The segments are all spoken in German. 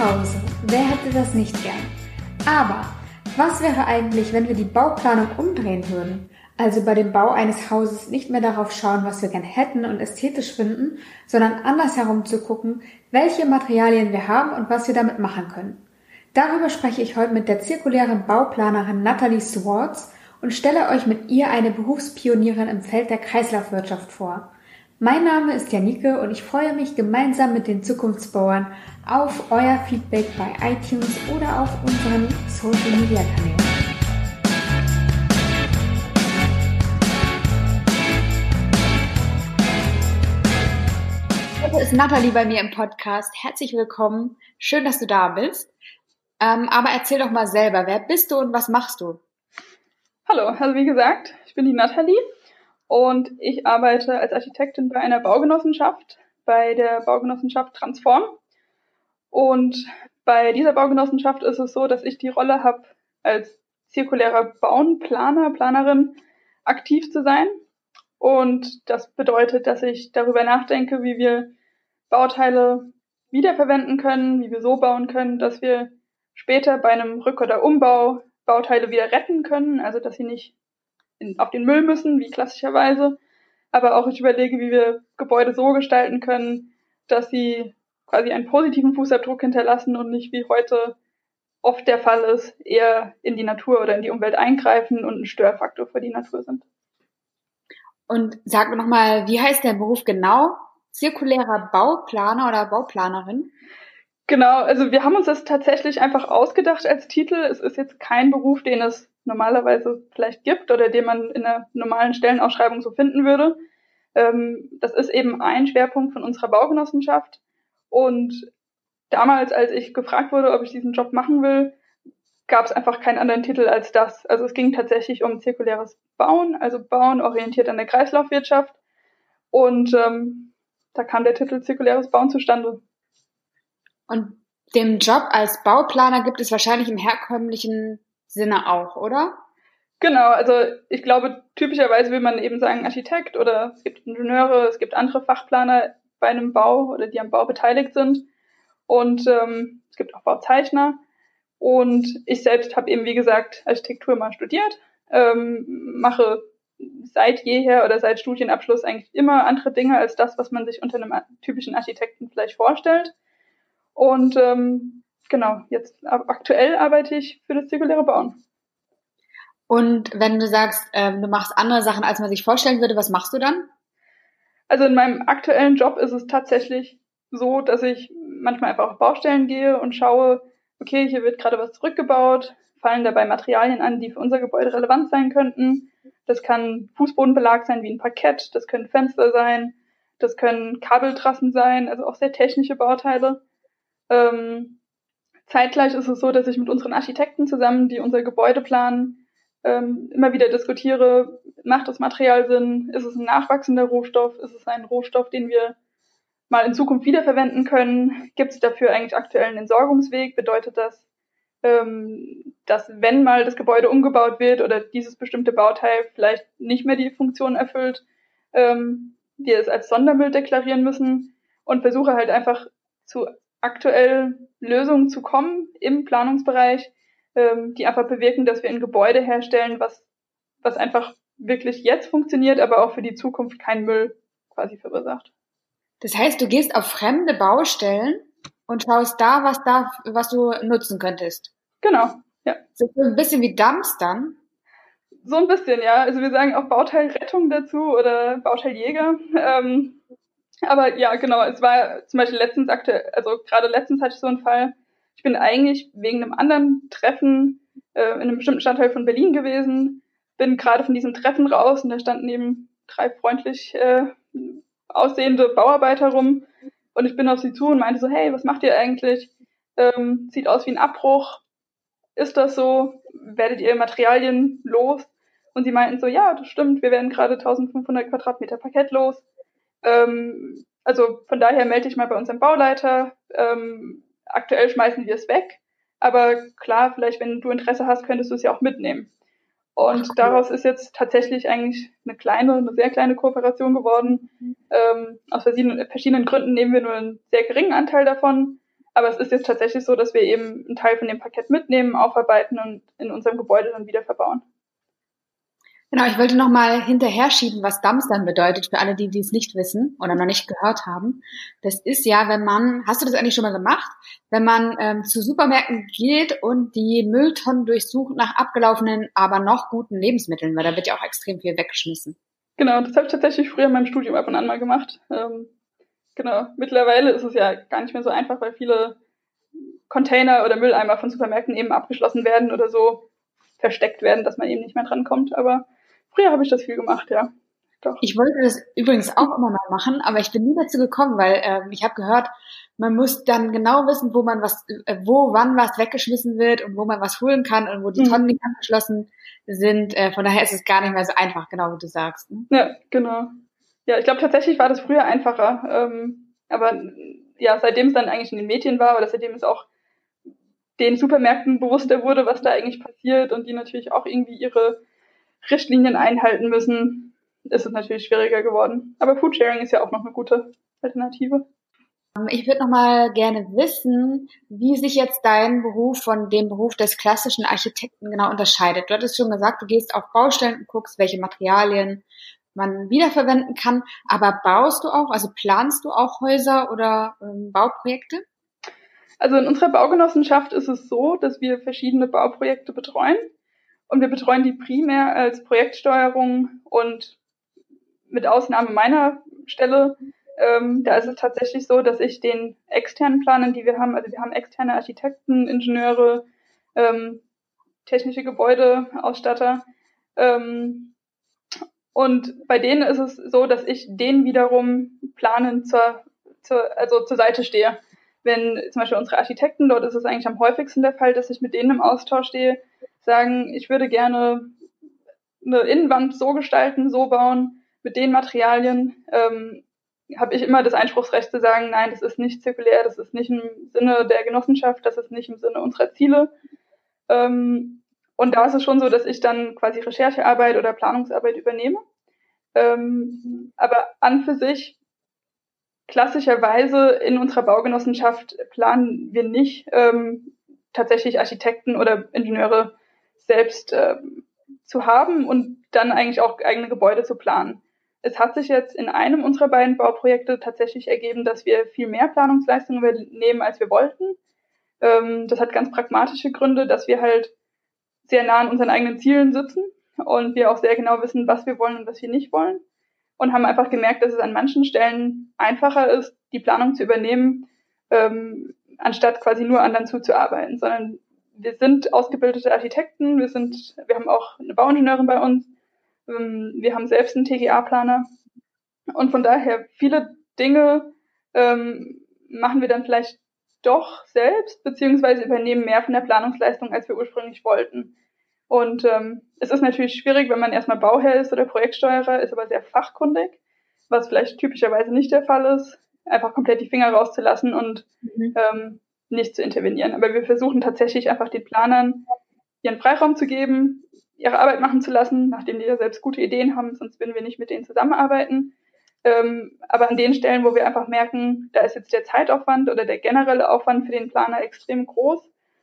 Hause. Wer hätte das nicht gern? Aber was wäre eigentlich, wenn wir die Bauplanung umdrehen würden? Also bei dem Bau eines Hauses nicht mehr darauf schauen, was wir gern hätten und ästhetisch finden, sondern andersherum zu gucken, welche Materialien wir haben und was wir damit machen können. Darüber spreche ich heute mit der zirkulären Bauplanerin Natalie Swartz und stelle euch mit ihr eine Berufspionierin im Feld der Kreislaufwirtschaft vor. Mein Name ist Janike und ich freue mich gemeinsam mit den Zukunftsbauern auf euer Feedback bei iTunes oder auf unseren Social Media Kanälen. Heute ist Nathalie bei mir im Podcast. Herzlich willkommen. Schön, dass du da bist. Ähm, aber erzähl doch mal selber, wer bist du und was machst du? Hallo, also wie gesagt, ich bin die Nathalie und ich arbeite als Architektin bei einer Baugenossenschaft, bei der Baugenossenschaft Transform. Und bei dieser Baugenossenschaft ist es so, dass ich die Rolle habe, als zirkulärer Bauenplaner, Planerin aktiv zu sein. Und das bedeutet, dass ich darüber nachdenke, wie wir Bauteile wiederverwenden können, wie wir so bauen können, dass wir später bei einem Rück- oder Umbau Bauteile wieder retten können, also dass sie nicht in, auf den Müll müssen, wie klassischerweise. Aber auch ich überlege, wie wir Gebäude so gestalten können, dass sie quasi einen positiven Fußabdruck hinterlassen und nicht wie heute oft der Fall ist, eher in die Natur oder in die Umwelt eingreifen und ein Störfaktor für die Natur sind. Und sag mir nochmal, wie heißt der Beruf genau? Zirkulärer Bauplaner oder Bauplanerin? Genau, also wir haben uns das tatsächlich einfach ausgedacht als Titel. Es ist jetzt kein Beruf, den es normalerweise vielleicht gibt oder den man in einer normalen Stellenausschreibung so finden würde. Ähm, das ist eben ein Schwerpunkt von unserer Baugenossenschaft. Und damals, als ich gefragt wurde, ob ich diesen Job machen will, gab es einfach keinen anderen Titel als das. Also es ging tatsächlich um zirkuläres Bauen, also Bauen orientiert an der Kreislaufwirtschaft. Und ähm, da kam der Titel zirkuläres Bauen zustande. Und dem Job als Bauplaner gibt es wahrscheinlich im herkömmlichen Sinne auch, oder? Genau, also ich glaube, typischerweise will man eben sagen Architekt oder es gibt Ingenieure, es gibt andere Fachplaner bei einem Bau oder die am Bau beteiligt sind. Und ähm, es gibt auch Bauzeichner. Und ich selbst habe eben, wie gesagt, Architektur mal studiert, ähm, mache seit jeher oder seit Studienabschluss eigentlich immer andere Dinge als das, was man sich unter einem typischen Architekten vielleicht vorstellt. Und ähm, genau, jetzt aktuell arbeite ich für das zirkuläre Bauen. Und wenn du sagst, ähm, du machst andere Sachen, als man sich vorstellen würde, was machst du dann? Also in meinem aktuellen Job ist es tatsächlich so, dass ich manchmal einfach auf Baustellen gehe und schaue, okay, hier wird gerade was zurückgebaut, fallen dabei Materialien an, die für unser Gebäude relevant sein könnten. Das kann Fußbodenbelag sein wie ein Parkett, das können Fenster sein, das können Kabeltrassen sein, also auch sehr technische Bauteile. Ähm, Zeitgleich ist es so, dass ich mit unseren Architekten zusammen, die unser Gebäude planen, ähm, immer wieder diskutiere, macht das Material Sinn? Ist es ein nachwachsender Rohstoff? Ist es ein Rohstoff, den wir mal in Zukunft wiederverwenden können? Gibt es dafür eigentlich aktuell einen Entsorgungsweg? Bedeutet das, ähm, dass wenn mal das Gebäude umgebaut wird oder dieses bestimmte Bauteil vielleicht nicht mehr die Funktion erfüllt, ähm, wir es als Sondermüll deklarieren müssen und versuche halt einfach zu aktuell Lösungen zu kommen im Planungsbereich, ähm, die einfach bewirken, dass wir ein Gebäude herstellen, was, was einfach wirklich jetzt funktioniert, aber auch für die Zukunft keinen Müll quasi verursacht. Das heißt, du gehst auf fremde Baustellen und schaust da, was da, was du nutzen könntest. Genau, ja. So ein bisschen wie Dumps dann? So ein bisschen, ja. Also wir sagen auch Bauteilrettung dazu oder Bauteiljäger. Ähm, aber ja, genau, es war zum Beispiel letztens aktuell, also gerade letztens hatte ich so einen Fall. Ich bin eigentlich wegen einem anderen Treffen äh, in einem bestimmten Stadtteil von Berlin gewesen, bin gerade von diesem Treffen raus und da standen eben drei freundlich äh, aussehende Bauarbeiter rum und ich bin auf sie zu und meinte so, hey, was macht ihr eigentlich? Ähm, sieht aus wie ein Abbruch. Ist das so? Werdet ihr Materialien los? Und sie meinten so, ja, das stimmt, wir werden gerade 1500 Quadratmeter Parkett los. Ähm, also von daher melde ich mal bei unserem Bauleiter. Ähm, aktuell schmeißen wir es weg. Aber klar, vielleicht, wenn du Interesse hast, könntest du es ja auch mitnehmen. Und Ach, daraus ist jetzt tatsächlich eigentlich eine kleine, eine sehr kleine Kooperation geworden. Ähm, aus verschiedenen, verschiedenen Gründen nehmen wir nur einen sehr geringen Anteil davon. Aber es ist jetzt tatsächlich so, dass wir eben einen Teil von dem Parkett mitnehmen, aufarbeiten und in unserem Gebäude dann wieder verbauen. Genau, ich wollte noch mal hinterher schieben, was Dumpstern bedeutet für alle, die dies nicht wissen oder noch nicht gehört haben. Das ist ja, wenn man, hast du das eigentlich schon mal gemacht, wenn man ähm, zu Supermärkten geht und die Mülltonnen durchsucht nach abgelaufenen, aber noch guten Lebensmitteln, weil da wird ja auch extrem viel weggeschmissen. Genau, das habe ich tatsächlich früher in meinem Studium ab und an mal gemacht. Ähm, genau, mittlerweile ist es ja gar nicht mehr so einfach, weil viele Container oder Mülleimer von Supermärkten eben abgeschlossen werden oder so versteckt werden, dass man eben nicht mehr drankommt. Aber Früher habe ich das viel gemacht, ja. Doch. Ich wollte das übrigens auch immer mal machen, aber ich bin nie dazu gekommen, weil ähm, ich habe gehört, man muss dann genau wissen, wo man was, äh, wo, wann was weggeschmissen wird und wo man was holen kann und wo die mhm. Tonnen nicht angeschlossen sind. Äh, von daher ist es gar nicht mehr so einfach, genau wie du sagst. Ne? Ja, genau. Ja, ich glaube tatsächlich war das früher einfacher. Ähm, aber ja, seitdem es dann eigentlich in den Medien war oder seitdem es auch den Supermärkten bewusster wurde, was da eigentlich passiert und die natürlich auch irgendwie ihre Richtlinien einhalten müssen, ist es natürlich schwieriger geworden. Aber Foodsharing ist ja auch noch eine gute Alternative. Ähm, ich würde noch mal gerne wissen, wie sich jetzt dein Beruf von dem Beruf des klassischen Architekten genau unterscheidet. Du hattest schon gesagt, du gehst auf Baustellen und guckst, welche Materialien man wiederverwenden kann. Aber baust du auch, also planst du auch Häuser oder ähm, Bauprojekte? Also in unserer Baugenossenschaft ist es so, dass wir verschiedene Bauprojekte betreuen. Und wir betreuen die primär als Projektsteuerung und mit Ausnahme meiner Stelle, ähm, da ist es tatsächlich so, dass ich den externen Planern, die wir haben, also wir haben externe Architekten, Ingenieure, ähm, technische Gebäudeausstatter, ähm, und bei denen ist es so, dass ich denen wiederum planen zur, zur, also zur Seite stehe. Wenn zum Beispiel unsere Architekten, dort ist es eigentlich am häufigsten der Fall, dass ich mit denen im Austausch stehe, sagen, ich würde gerne eine Innenwand so gestalten, so bauen, mit den Materialien, ähm, habe ich immer das Einspruchsrecht zu sagen, nein, das ist nicht zirkulär, das ist nicht im Sinne der Genossenschaft, das ist nicht im Sinne unserer Ziele. Ähm, und da ist es schon so, dass ich dann quasi Recherchearbeit oder Planungsarbeit übernehme. Ähm, aber an für sich, klassischerweise in unserer Baugenossenschaft planen wir nicht ähm, tatsächlich Architekten oder Ingenieure selbst äh, zu haben und dann eigentlich auch eigene Gebäude zu planen. Es hat sich jetzt in einem unserer beiden Bauprojekte tatsächlich ergeben, dass wir viel mehr Planungsleistung übernehmen, als wir wollten. Ähm, das hat ganz pragmatische Gründe, dass wir halt sehr nah an unseren eigenen Zielen sitzen und wir auch sehr genau wissen, was wir wollen und was wir nicht wollen. Und haben einfach gemerkt, dass es an manchen Stellen einfacher ist, die Planung zu übernehmen, ähm, anstatt quasi nur anderen zuzuarbeiten, sondern wir sind ausgebildete Architekten, wir sind, wir haben auch eine Bauingenieurin bei uns, ähm, wir haben selbst einen TGA-Planer und von daher viele Dinge ähm, machen wir dann vielleicht doch selbst, beziehungsweise übernehmen mehr von der Planungsleistung, als wir ursprünglich wollten. Und ähm, es ist natürlich schwierig, wenn man erstmal Bauherr ist oder Projektsteuerer, ist aber sehr fachkundig, was vielleicht typischerweise nicht der Fall ist, einfach komplett die Finger rauszulassen und mhm. ähm, nicht zu intervenieren. Aber wir versuchen tatsächlich einfach den Planern ihren Freiraum zu geben, ihre Arbeit machen zu lassen, nachdem die ja selbst gute Ideen haben, sonst würden wir nicht mit denen zusammenarbeiten. Ähm, aber an den Stellen, wo wir einfach merken, da ist jetzt der Zeitaufwand oder der generelle Aufwand für den Planer extrem groß,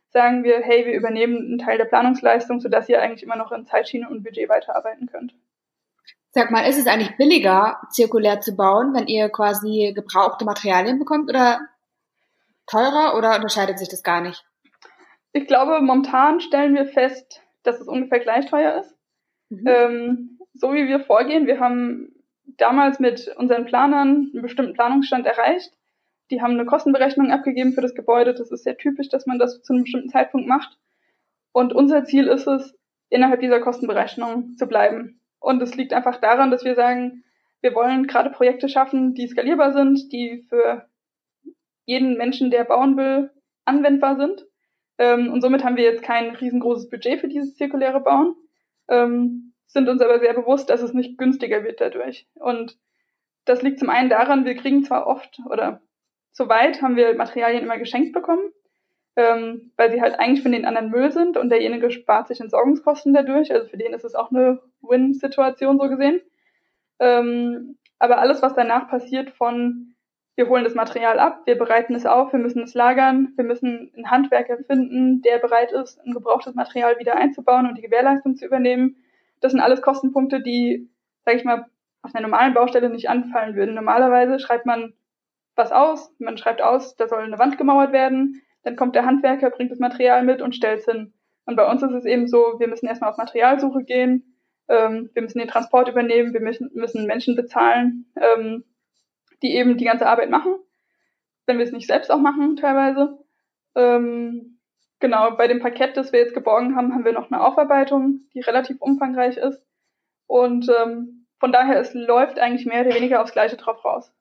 sagen wir, hey, wir übernehmen einen Teil der Planungsleistung, sodass ihr eigentlich immer noch in Zeitschiene und Budget weiterarbeiten könnt. Sag mal, ist es eigentlich billiger, zirkulär zu bauen, wenn ihr quasi gebrauchte Materialien bekommt oder teurer oder unterscheidet sich das gar nicht? Ich glaube, momentan stellen wir fest, dass es ungefähr gleich teuer ist. Mhm. Ähm, so wie wir vorgehen, wir haben damals mit unseren Planern einen bestimmten Planungsstand erreicht. Die haben eine Kostenberechnung abgegeben für das Gebäude. Das ist sehr typisch, dass man das zu einem bestimmten Zeitpunkt macht. Und unser Ziel ist es, innerhalb dieser Kostenberechnung zu bleiben. Und es liegt einfach daran, dass wir sagen, wir wollen gerade Projekte schaffen, die skalierbar sind, die für jeden Menschen, der bauen will, anwendbar sind. Ähm, und somit haben wir jetzt kein riesengroßes Budget für dieses zirkuläre Bauen, ähm, sind uns aber sehr bewusst, dass es nicht günstiger wird dadurch. Und das liegt zum einen daran, wir kriegen zwar oft oder soweit haben wir Materialien immer geschenkt bekommen, ähm, weil sie halt eigentlich für den anderen Müll sind und derjenige spart sich Entsorgungskosten dadurch. Also für den ist es auch eine Win-Situation so gesehen. Ähm, aber alles, was danach passiert von wir holen das Material ab, wir bereiten es auf, wir müssen es lagern, wir müssen einen Handwerker finden, der bereit ist, ein gebrauchtes Material wieder einzubauen und die Gewährleistung zu übernehmen. Das sind alles Kostenpunkte, die, sage ich mal, auf einer normalen Baustelle nicht anfallen würden. Normalerweise schreibt man was aus, man schreibt aus, da soll eine Wand gemauert werden, dann kommt der Handwerker, bringt das Material mit und stellt es hin. Und bei uns ist es eben so, wir müssen erstmal auf Materialsuche gehen, ähm, wir müssen den Transport übernehmen, wir müssen, müssen Menschen bezahlen, ähm, die eben die ganze Arbeit machen, wenn wir es nicht selbst auch machen teilweise. Ähm, genau, bei dem Parkett, das wir jetzt geborgen haben, haben wir noch eine Aufarbeitung, die relativ umfangreich ist. Und ähm, von daher, es läuft eigentlich mehr oder weniger aufs Gleiche drauf raus.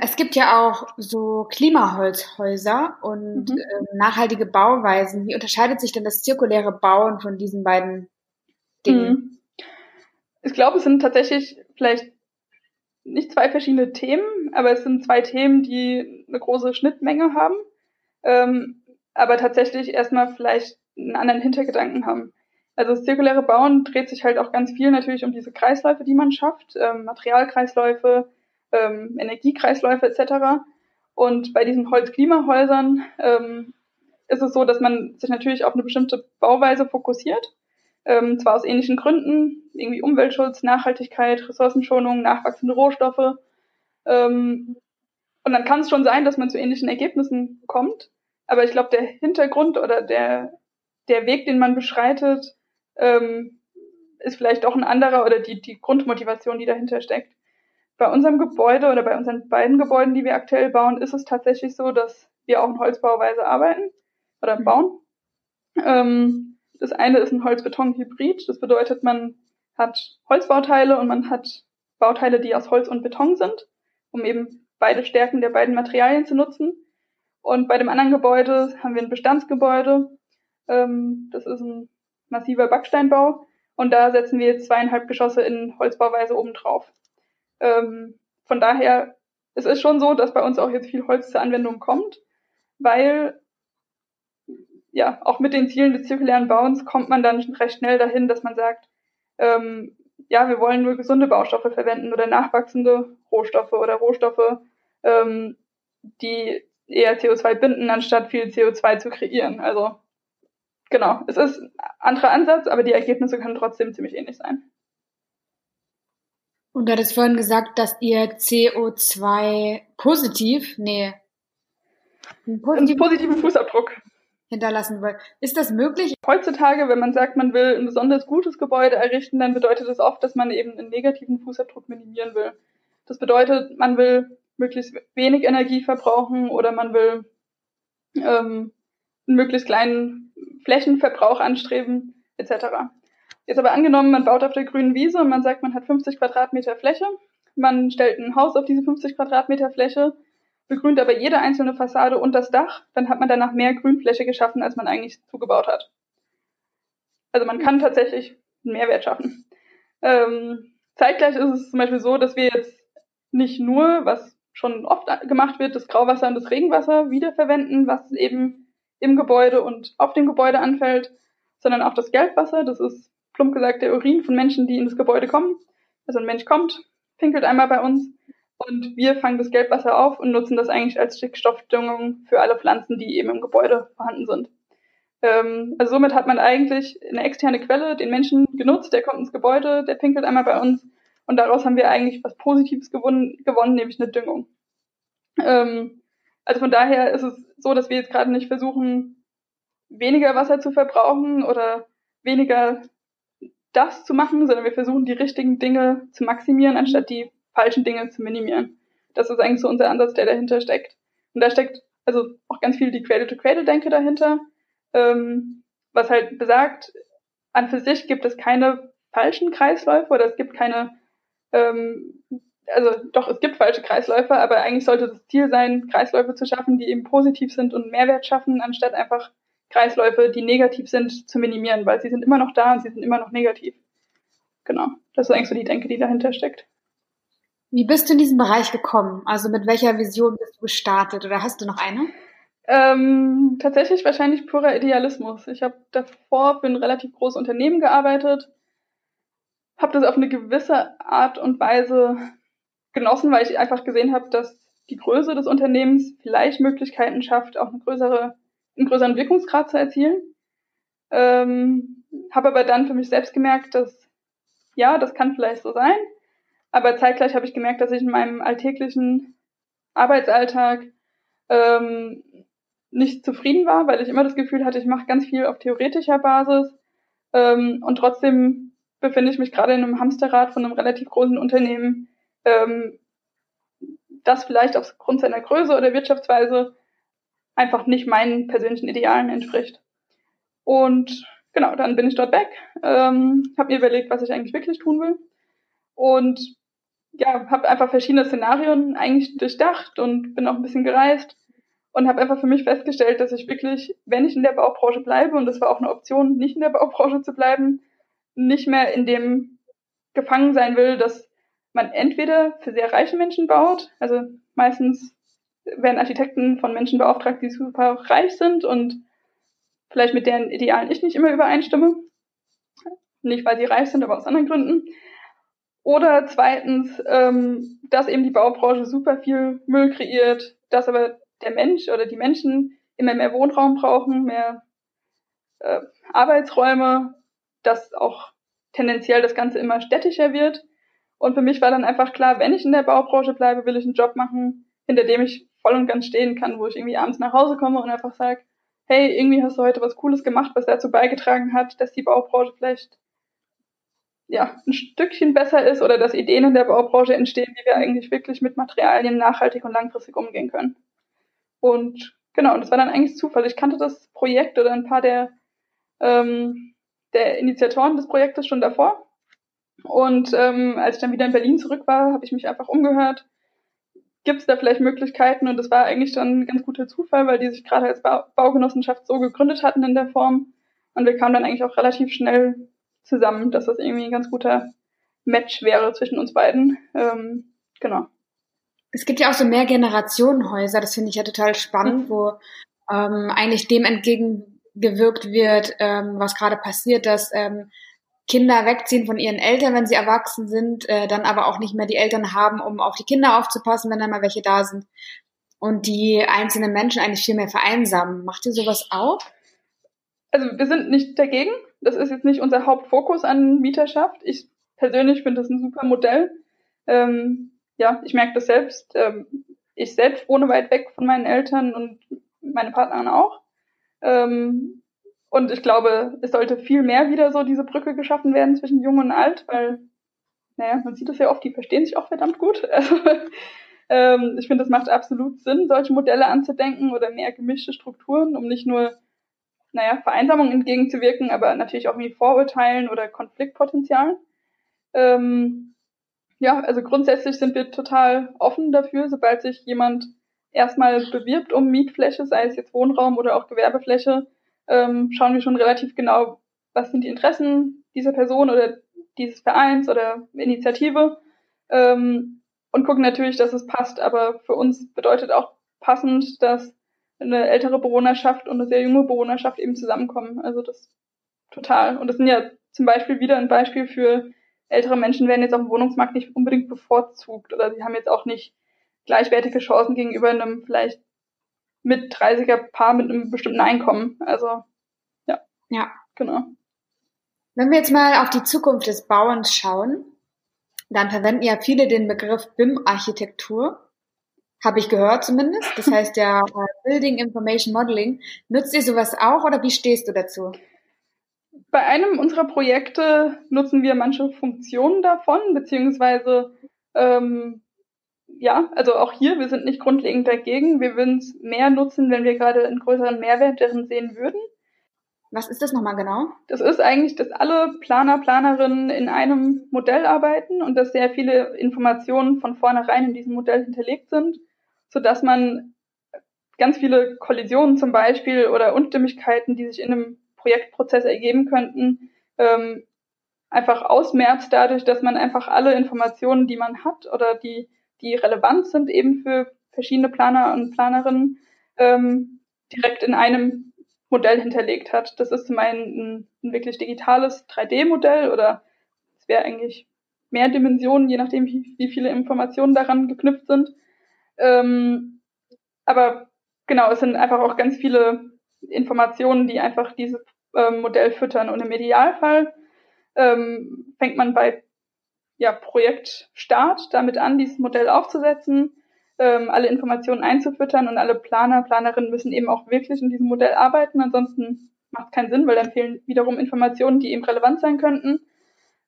Es gibt ja auch so Klimaholzhäuser und mhm. äh, nachhaltige Bauweisen. Wie unterscheidet sich denn das zirkuläre Bauen von diesen beiden Dingen? Mhm. Ich glaube, es sind tatsächlich vielleicht nicht zwei verschiedene Themen, aber es sind zwei Themen, die eine große Schnittmenge haben, ähm, aber tatsächlich erstmal vielleicht einen anderen Hintergedanken haben. Also das zirkuläre Bauen dreht sich halt auch ganz viel natürlich um diese Kreisläufe, die man schafft, ähm, Materialkreisläufe, ähm, Energiekreisläufe etc. Und bei diesen Holzklimahäusern ähm, ist es so, dass man sich natürlich auf eine bestimmte Bauweise fokussiert ähm, zwar aus ähnlichen Gründen, irgendwie Umweltschutz, Nachhaltigkeit, Ressourcenschonung, nachwachsende Rohstoffe. Ähm, und dann kann es schon sein, dass man zu ähnlichen Ergebnissen kommt. Aber ich glaube, der Hintergrund oder der, der Weg, den man beschreitet, ähm, ist vielleicht auch ein anderer oder die, die Grundmotivation, die dahinter steckt. Bei unserem Gebäude oder bei unseren beiden Gebäuden, die wir aktuell bauen, ist es tatsächlich so, dass wir auch in Holzbauweise arbeiten oder mhm. bauen. Ähm, das eine ist ein Holz-Beton-Hybrid. Das bedeutet, man hat Holzbauteile und man hat Bauteile, die aus Holz und Beton sind, um eben beide Stärken der beiden Materialien zu nutzen. Und bei dem anderen Gebäude haben wir ein Bestandsgebäude. Ähm, das ist ein massiver Backsteinbau. Und da setzen wir jetzt zweieinhalb Geschosse in Holzbauweise obendrauf. Ähm, von daher, es ist schon so, dass bei uns auch jetzt viel Holz zur Anwendung kommt, weil ja, auch mit den Zielen des zirkulären Bauens kommt man dann recht schnell dahin, dass man sagt, ähm, ja, wir wollen nur gesunde Baustoffe verwenden oder nachwachsende Rohstoffe oder Rohstoffe, ähm, die eher CO2 binden, anstatt viel CO2 zu kreieren. Also genau, es ist ein anderer Ansatz, aber die Ergebnisse können trotzdem ziemlich ähnlich sein. Und du hattest vorhin gesagt, dass ihr CO2 positiv, nee, einen positiven, positiven Fußabdruck hinterlassen will. Ist das möglich? Heutzutage, wenn man sagt, man will ein besonders gutes Gebäude errichten, dann bedeutet das oft, dass man eben einen negativen Fußabdruck minimieren will. Das bedeutet, man will möglichst wenig Energie verbrauchen oder man will ähm, einen möglichst kleinen Flächenverbrauch anstreben, etc. Jetzt aber angenommen, man baut auf der grünen Wiese und man sagt, man hat 50 Quadratmeter Fläche, man stellt ein Haus auf diese 50 Quadratmeter Fläche begrünt aber jede einzelne Fassade und das Dach, dann hat man danach mehr Grünfläche geschaffen, als man eigentlich zugebaut hat. Also man kann tatsächlich einen Mehrwert schaffen. Ähm, zeitgleich ist es zum Beispiel so, dass wir jetzt nicht nur, was schon oft gemacht wird, das Grauwasser und das Regenwasser wiederverwenden, was eben im Gebäude und auf dem Gebäude anfällt, sondern auch das Gelbwasser, das ist plump gesagt der Urin von Menschen, die in das Gebäude kommen. Also ein Mensch kommt, pinkelt einmal bei uns und wir fangen das Gelbwasser auf und nutzen das eigentlich als Stickstoffdüngung für alle Pflanzen, die eben im Gebäude vorhanden sind. Ähm, also somit hat man eigentlich eine externe Quelle, den Menschen genutzt, der kommt ins Gebäude, der pinkelt einmal bei uns und daraus haben wir eigentlich was Positives gewonnen, gewonnen nämlich eine Düngung. Ähm, also von daher ist es so, dass wir jetzt gerade nicht versuchen, weniger Wasser zu verbrauchen oder weniger das zu machen, sondern wir versuchen die richtigen Dinge zu maximieren, anstatt die falschen Dinge zu minimieren. Das ist eigentlich so unser Ansatz, der dahinter steckt. Und da steckt also auch ganz viel die Cradle-to-Cradle-Denke dahinter, ähm, was halt besagt, an für sich gibt es keine falschen Kreisläufe oder es gibt keine, ähm, also doch, es gibt falsche Kreisläufe, aber eigentlich sollte das Ziel sein, Kreisläufe zu schaffen, die eben positiv sind und Mehrwert schaffen, anstatt einfach Kreisläufe, die negativ sind, zu minimieren, weil sie sind immer noch da und sie sind immer noch negativ. Genau. Das ist eigentlich so die Denke, die dahinter steckt. Wie bist du in diesen Bereich gekommen? Also mit welcher Vision bist du gestartet oder hast du noch eine? Ähm, tatsächlich wahrscheinlich purer Idealismus. Ich habe davor für ein relativ großes Unternehmen gearbeitet, habe das auf eine gewisse Art und Weise genossen, weil ich einfach gesehen habe, dass die Größe des Unternehmens vielleicht Möglichkeiten schafft, auch eine größere, einen größeren Wirkungsgrad zu erzielen. Ähm, habe aber dann für mich selbst gemerkt, dass ja, das kann vielleicht so sein, aber zeitgleich habe ich gemerkt, dass ich in meinem alltäglichen Arbeitsalltag ähm, nicht zufrieden war, weil ich immer das Gefühl hatte, ich mache ganz viel auf theoretischer Basis ähm, und trotzdem befinde ich mich gerade in einem Hamsterrad von einem relativ großen Unternehmen, ähm, das vielleicht aufgrund seiner Größe oder Wirtschaftsweise einfach nicht meinen persönlichen Idealen entspricht. Und genau, dann bin ich dort weg, ähm, habe mir überlegt, was ich eigentlich wirklich tun will und ja, habe einfach verschiedene Szenarien eigentlich durchdacht und bin auch ein bisschen gereist und habe einfach für mich festgestellt, dass ich wirklich, wenn ich in der Baubranche bleibe, und das war auch eine Option, nicht in der Baubranche zu bleiben, nicht mehr in dem gefangen sein will, dass man entweder für sehr reiche Menschen baut, also meistens werden Architekten von Menschen beauftragt, die super reich sind und vielleicht mit deren Idealen ich nicht immer übereinstimme. Nicht, weil sie reich sind, aber aus anderen Gründen. Oder zweitens, ähm, dass eben die Baubranche super viel Müll kreiert, dass aber der Mensch oder die Menschen immer mehr Wohnraum brauchen, mehr äh, Arbeitsräume, dass auch tendenziell das Ganze immer städtischer wird. Und für mich war dann einfach klar, wenn ich in der Baubranche bleibe, will ich einen Job machen, hinter dem ich voll und ganz stehen kann, wo ich irgendwie abends nach Hause komme und einfach sage, hey, irgendwie hast du heute was Cooles gemacht, was dazu beigetragen hat, dass die Baubranche vielleicht ja, ein Stückchen besser ist oder dass Ideen in der Baubranche entstehen, wie wir eigentlich wirklich mit Materialien nachhaltig und langfristig umgehen können. Und genau, und das war dann eigentlich Zufall. Ich kannte das Projekt oder ein paar der, ähm, der Initiatoren des Projektes schon davor. Und ähm, als ich dann wieder in Berlin zurück war, habe ich mich einfach umgehört, gibt es da vielleicht Möglichkeiten? Und das war eigentlich dann ein ganz guter Zufall, weil die sich gerade als ba Baugenossenschaft so gegründet hatten in der Form. Und wir kamen dann eigentlich auch relativ schnell zusammen, dass das irgendwie ein ganz guter Match wäre zwischen uns beiden. Ähm, genau. Es gibt ja auch so mehr Generationenhäuser, das finde ich ja total spannend, mhm. wo ähm, eigentlich dem entgegengewirkt wird, ähm, was gerade passiert, dass ähm, Kinder wegziehen von ihren Eltern, wenn sie erwachsen sind, äh, dann aber auch nicht mehr die Eltern haben, um auf die Kinder aufzupassen, wenn dann mal welche da sind. Und die einzelnen Menschen eigentlich viel mehr vereinsamen. Macht ihr sowas auch? Also wir sind nicht dagegen. Das ist jetzt nicht unser Hauptfokus an Mieterschaft. Ich persönlich finde das ein super Modell. Ähm, ja, ich merke das selbst. Ähm, ich selbst wohne weit weg von meinen Eltern und meine Partnerin auch. Ähm, und ich glaube, es sollte viel mehr wieder so diese Brücke geschaffen werden zwischen Jung und Alt, weil, naja, man sieht das ja oft, die verstehen sich auch verdammt gut. Also, ähm, ich finde, es macht absolut Sinn, solche Modelle anzudenken oder mehr gemischte Strukturen, um nicht nur, naja, Vereinsamung entgegenzuwirken, aber natürlich auch wie Vorurteilen oder Konfliktpotenzialen. Ähm, ja, also grundsätzlich sind wir total offen dafür, sobald sich jemand erstmal bewirbt um Mietfläche, sei es jetzt Wohnraum oder auch Gewerbefläche, ähm, schauen wir schon relativ genau, was sind die Interessen dieser Person oder dieses Vereins oder Initiative ähm, und gucken natürlich, dass es passt. Aber für uns bedeutet auch passend, dass eine ältere Bewohnerschaft und eine sehr junge Bewohnerschaft eben zusammenkommen. Also das total. Und das sind ja zum Beispiel wieder ein Beispiel für ältere Menschen werden jetzt auf dem Wohnungsmarkt nicht unbedingt bevorzugt oder sie haben jetzt auch nicht gleichwertige Chancen gegenüber einem vielleicht mit 30er Paar mit einem bestimmten Einkommen. Also ja. Ja. Genau. Wenn wir jetzt mal auf die Zukunft des Bauens schauen, dann verwenden ja viele den Begriff BIM-Architektur. Habe ich gehört zumindest. Das heißt ja äh, Building Information Modeling. Nutzt ihr sowas auch oder wie stehst du dazu? Bei einem unserer Projekte nutzen wir manche Funktionen davon, beziehungsweise ähm, ja, also auch hier, wir sind nicht grundlegend dagegen. Wir würden es mehr nutzen, wenn wir gerade einen größeren Mehrwert darin sehen würden. Was ist das nochmal genau? Das ist eigentlich, dass alle Planer, Planerinnen in einem Modell arbeiten und dass sehr viele Informationen von vornherein in diesem Modell hinterlegt sind, sodass man ganz viele Kollisionen zum Beispiel oder Unstimmigkeiten, die sich in einem Projektprozess ergeben könnten, ähm, einfach ausmerzt dadurch, dass man einfach alle Informationen, die man hat oder die die relevant sind eben für verschiedene Planer und Planerinnen, ähm, direkt in einem Modell hinterlegt hat. Das ist zum einen ein, ein wirklich digitales 3D-Modell oder es wäre eigentlich mehr Dimensionen, je nachdem, wie, wie viele Informationen daran geknüpft sind. Ähm, aber genau, es sind einfach auch ganz viele Informationen, die einfach dieses ähm, Modell füttern. Und im Idealfall ähm, fängt man bei ja, Projektstart damit an, dieses Modell aufzusetzen, ähm, alle Informationen einzufüttern und alle Planer, Planerinnen müssen eben auch wirklich in diesem Modell arbeiten. Ansonsten macht es keinen Sinn, weil dann fehlen wiederum Informationen, die eben relevant sein könnten.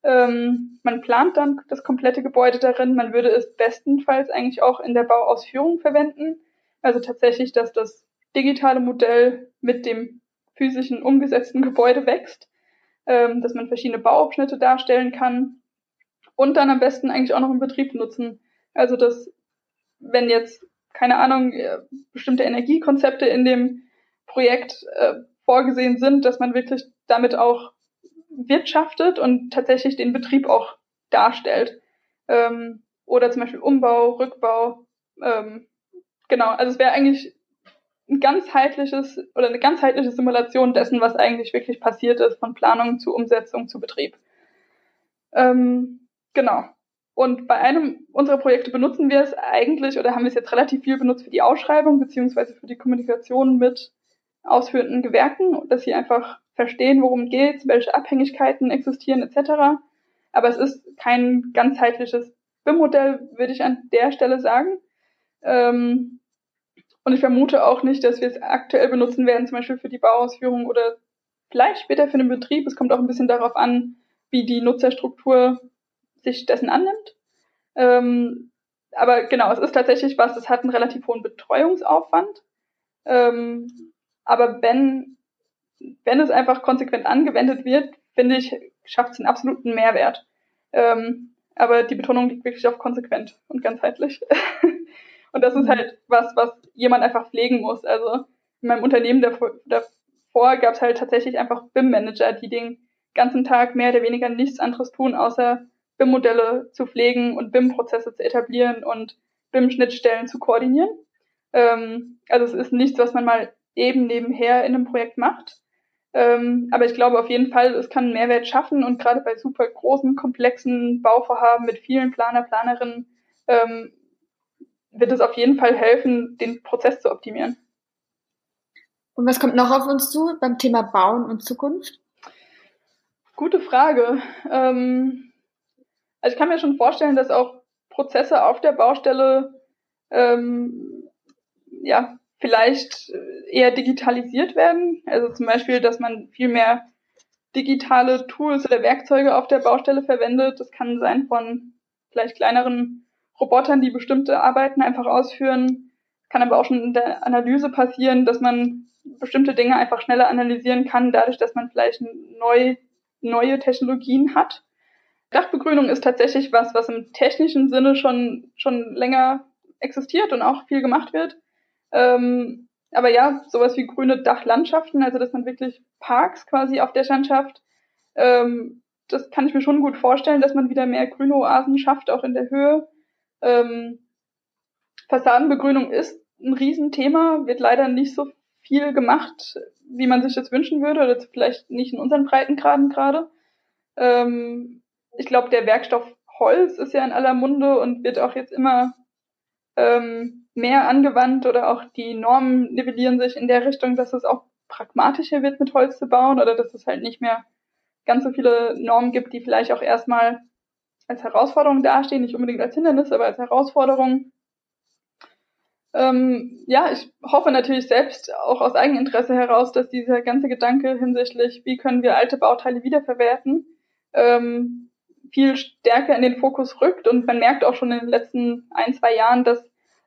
Ähm, man plant dann das komplette Gebäude darin. Man würde es bestenfalls eigentlich auch in der Bauausführung verwenden. Also tatsächlich, dass das digitale Modell mit dem physischen umgesetzten Gebäude wächst, ähm, dass man verschiedene Bauabschnitte darstellen kann und dann am besten eigentlich auch noch im Betrieb nutzen. Also dass, wenn jetzt, keine Ahnung, äh, bestimmte Energiekonzepte in dem Projekt äh, vorgesehen sind, dass man wirklich damit auch wirtschaftet und tatsächlich den Betrieb auch darstellt. Ähm, oder zum Beispiel Umbau, Rückbau. Ähm, genau, also es wäre eigentlich ein ganzheitliches oder eine ganzheitliche Simulation dessen, was eigentlich wirklich passiert ist, von Planung zu Umsetzung zu Betrieb. Ähm, genau. Und bei einem unserer Projekte benutzen wir es eigentlich oder haben wir es jetzt relativ viel benutzt für die Ausschreibung beziehungsweise für die Kommunikation mit ausführenden Gewerken, dass sie einfach verstehen, worum geht, welche Abhängigkeiten existieren etc. Aber es ist kein ganzheitliches BIM-Modell, würde ich an der Stelle sagen. Ähm, und ich vermute auch nicht, dass wir es aktuell benutzen werden, zum Beispiel für die Bauausführung oder vielleicht später für den Betrieb. Es kommt auch ein bisschen darauf an, wie die Nutzerstruktur sich dessen annimmt. Ähm, aber genau, es ist tatsächlich was, es hat einen relativ hohen Betreuungsaufwand. Ähm, aber wenn, wenn es einfach konsequent angewendet wird, finde ich, schafft es einen absoluten Mehrwert. Ähm, aber die Betonung liegt wirklich auf konsequent und ganzheitlich. und das ist mhm. halt was, was jemand einfach pflegen muss. Also in meinem Unternehmen davor, davor gab es halt tatsächlich einfach BIM-Manager, die den ganzen Tag mehr oder weniger nichts anderes tun, außer BIM-Modelle zu pflegen und BIM-Prozesse zu etablieren und BIM-Schnittstellen zu koordinieren. Ähm, also es ist nichts, was man mal eben nebenher in einem Projekt macht. Ähm, aber ich glaube auf jeden Fall, es kann einen Mehrwert schaffen und gerade bei super großen, komplexen Bauvorhaben mit vielen Planer, Planerinnen ähm, wird es auf jeden Fall helfen, den Prozess zu optimieren. Und was kommt noch auf uns zu beim Thema Bauen und Zukunft? Gute Frage. Ähm, also ich kann mir schon vorstellen, dass auch Prozesse auf der Baustelle ähm, ja vielleicht eher digitalisiert werden. Also zum Beispiel, dass man viel mehr digitale Tools oder Werkzeuge auf der Baustelle verwendet. Das kann sein von vielleicht kleineren Robotern, die bestimmte Arbeiten einfach ausführen. Kann aber auch schon in der Analyse passieren, dass man bestimmte Dinge einfach schneller analysieren kann, dadurch, dass man vielleicht neu, neue Technologien hat. Dachbegrünung ist tatsächlich was, was im technischen Sinne schon, schon länger existiert und auch viel gemacht wird. Ähm, aber ja, sowas wie grüne Dachlandschaften, also dass man wirklich Parks quasi auf der Landschaft, ähm, das kann ich mir schon gut vorstellen, dass man wieder mehr grüne Oasen schafft, auch in der Höhe. Ähm, Fassadenbegrünung ist ein Riesenthema, wird leider nicht so viel gemacht, wie man sich das wünschen würde, oder vielleicht nicht in unseren Breitengraden gerade. Ähm, ich glaube, der Werkstoff Holz ist ja in aller Munde und wird auch jetzt immer ähm, mehr angewandt oder auch die Normen nivellieren sich in der Richtung, dass es auch pragmatischer wird, mit Holz zu bauen oder dass es halt nicht mehr ganz so viele Normen gibt, die vielleicht auch erstmal als Herausforderung dastehen, nicht unbedingt als Hindernis, aber als Herausforderung. Ähm, ja, ich hoffe natürlich selbst auch aus Eigeninteresse heraus, dass dieser ganze Gedanke hinsichtlich, wie können wir alte Bauteile wiederverwerten, ähm, viel stärker in den Fokus rückt und man merkt auch schon in den letzten ein, zwei Jahren, dass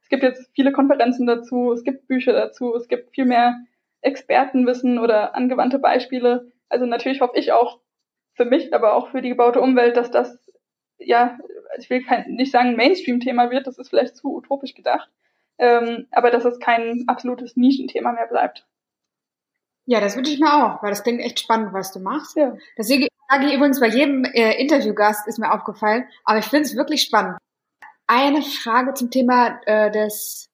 es gibt jetzt viele Konferenzen dazu, es gibt Bücher dazu, es gibt viel mehr Expertenwissen oder angewandte Beispiele. Also natürlich hoffe ich auch für mich, aber auch für die gebaute Umwelt, dass das, ja, ich will kein, nicht sagen Mainstream-Thema wird, das ist vielleicht zu utopisch gedacht, ähm, aber dass es kein absolutes Nischenthema mehr bleibt. Ja, das wünsche ich mir auch, weil das klingt echt spannend, was du machst. Ja. Das sage ich übrigens bei jedem äh, Interviewgast, ist mir aufgefallen, aber ich finde es wirklich spannend eine Frage zum Thema äh, des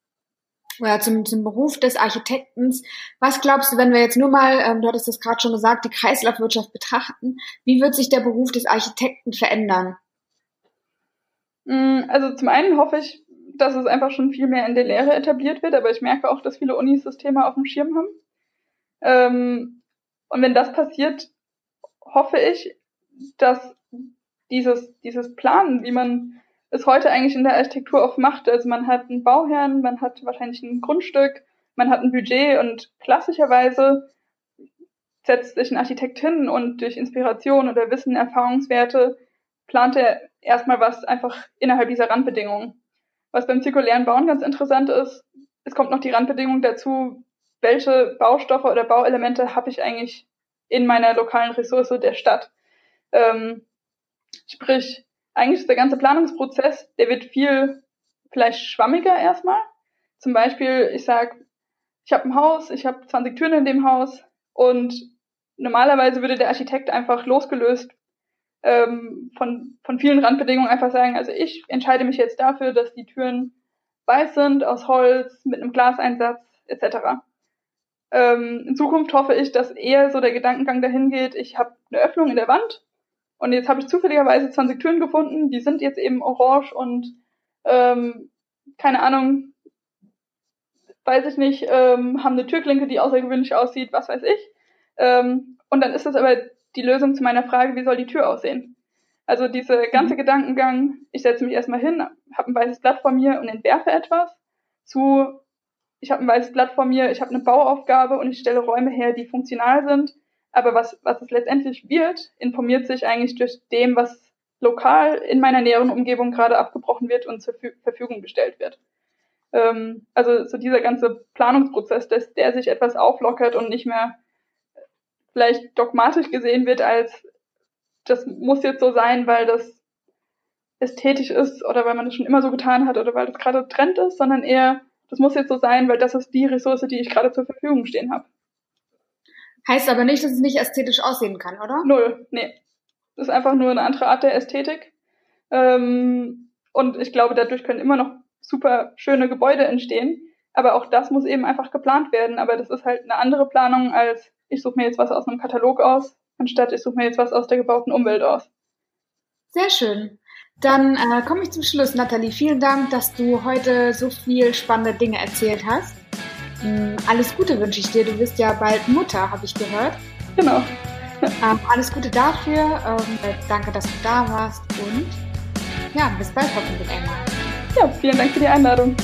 oder zum, zum Beruf des Architektens. Was glaubst du, wenn wir jetzt nur mal, ähm, du hattest das gerade schon gesagt, die Kreislaufwirtschaft betrachten, wie wird sich der Beruf des Architekten verändern? also zum einen hoffe ich, dass es einfach schon viel mehr in der Lehre etabliert wird, aber ich merke auch, dass viele Unis das Thema auf dem Schirm haben. Ähm, und wenn das passiert, hoffe ich, dass dieses, dieses Planen, wie man es heute eigentlich in der Architektur oft macht, also man hat einen Bauherrn, man hat wahrscheinlich ein Grundstück, man hat ein Budget und klassischerweise setzt sich ein Architekt hin und durch Inspiration oder Wissen, Erfahrungswerte plant er erstmal was einfach innerhalb dieser Randbedingungen. Was beim zirkulären Bauen ganz interessant ist, es kommt noch die Randbedingung dazu, welche Baustoffe oder Bauelemente habe ich eigentlich in meiner lokalen Ressource der Stadt. Ähm, sprich, eigentlich ist der ganze Planungsprozess, der wird viel vielleicht schwammiger erstmal. Zum Beispiel, ich sag, ich habe ein Haus, ich habe 20 Türen in dem Haus und normalerweise würde der Architekt einfach losgelöst ähm, von, von vielen Randbedingungen einfach sagen, also ich entscheide mich jetzt dafür, dass die Türen weiß sind, aus Holz, mit einem Glaseinsatz etc. Ähm, in Zukunft hoffe ich, dass eher so der Gedankengang dahin geht, ich habe eine Öffnung in der Wand und jetzt habe ich zufälligerweise 20 Türen gefunden, die sind jetzt eben orange und ähm, keine Ahnung, weiß ich nicht, ähm, haben eine Türklinke, die außergewöhnlich aussieht, was weiß ich. Ähm, und dann ist das aber die Lösung zu meiner Frage, wie soll die Tür aussehen? Also diese ganze mhm. Gedankengang, ich setze mich erstmal hin, habe ein weißes Blatt vor mir und entwerfe etwas, zu ich habe ein weißes Blatt vor mir, ich habe eine Bauaufgabe und ich stelle Räume her, die funktional sind. Aber was, was es letztendlich wird, informiert sich eigentlich durch dem, was lokal in meiner näheren Umgebung gerade abgebrochen wird und zur Verfügung gestellt wird. Ähm, also so dieser ganze Planungsprozess, dass der sich etwas auflockert und nicht mehr vielleicht dogmatisch gesehen wird als das muss jetzt so sein, weil das ästhetisch ist oder weil man das schon immer so getan hat oder weil das gerade Trend ist, sondern eher, das muss jetzt so sein, weil das ist die Ressource, die ich gerade zur Verfügung stehen habe. Heißt aber nicht, dass es nicht ästhetisch aussehen kann, oder? Null, nee. Das ist einfach nur eine andere Art der Ästhetik. Ähm, und ich glaube, dadurch können immer noch super schöne Gebäude entstehen. Aber auch das muss eben einfach geplant werden. Aber das ist halt eine andere Planung als ich suche mir jetzt was aus einem Katalog aus, anstatt ich suche mir jetzt was aus der gebauten Umwelt aus. Sehr schön. Dann äh, komme ich zum Schluss, Nathalie. Vielen Dank, dass du heute so viel spannende Dinge erzählt hast. Ähm, alles Gute wünsche ich dir. Du bist ja bald Mutter, habe ich gehört. Genau. Ähm, alles Gute dafür. Ähm, danke, dass du da warst und ja, bis bald hoffentlich einmal. Ja, vielen Dank für die Einladung.